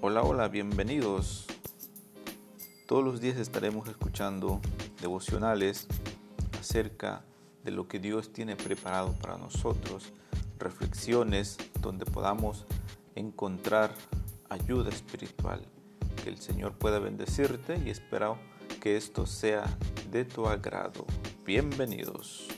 Hola, hola, bienvenidos. Todos los días estaremos escuchando devocionales acerca de lo que Dios tiene preparado para nosotros, reflexiones donde podamos encontrar ayuda espiritual. Que el Señor pueda bendecirte y espero que esto sea de tu agrado. Bienvenidos.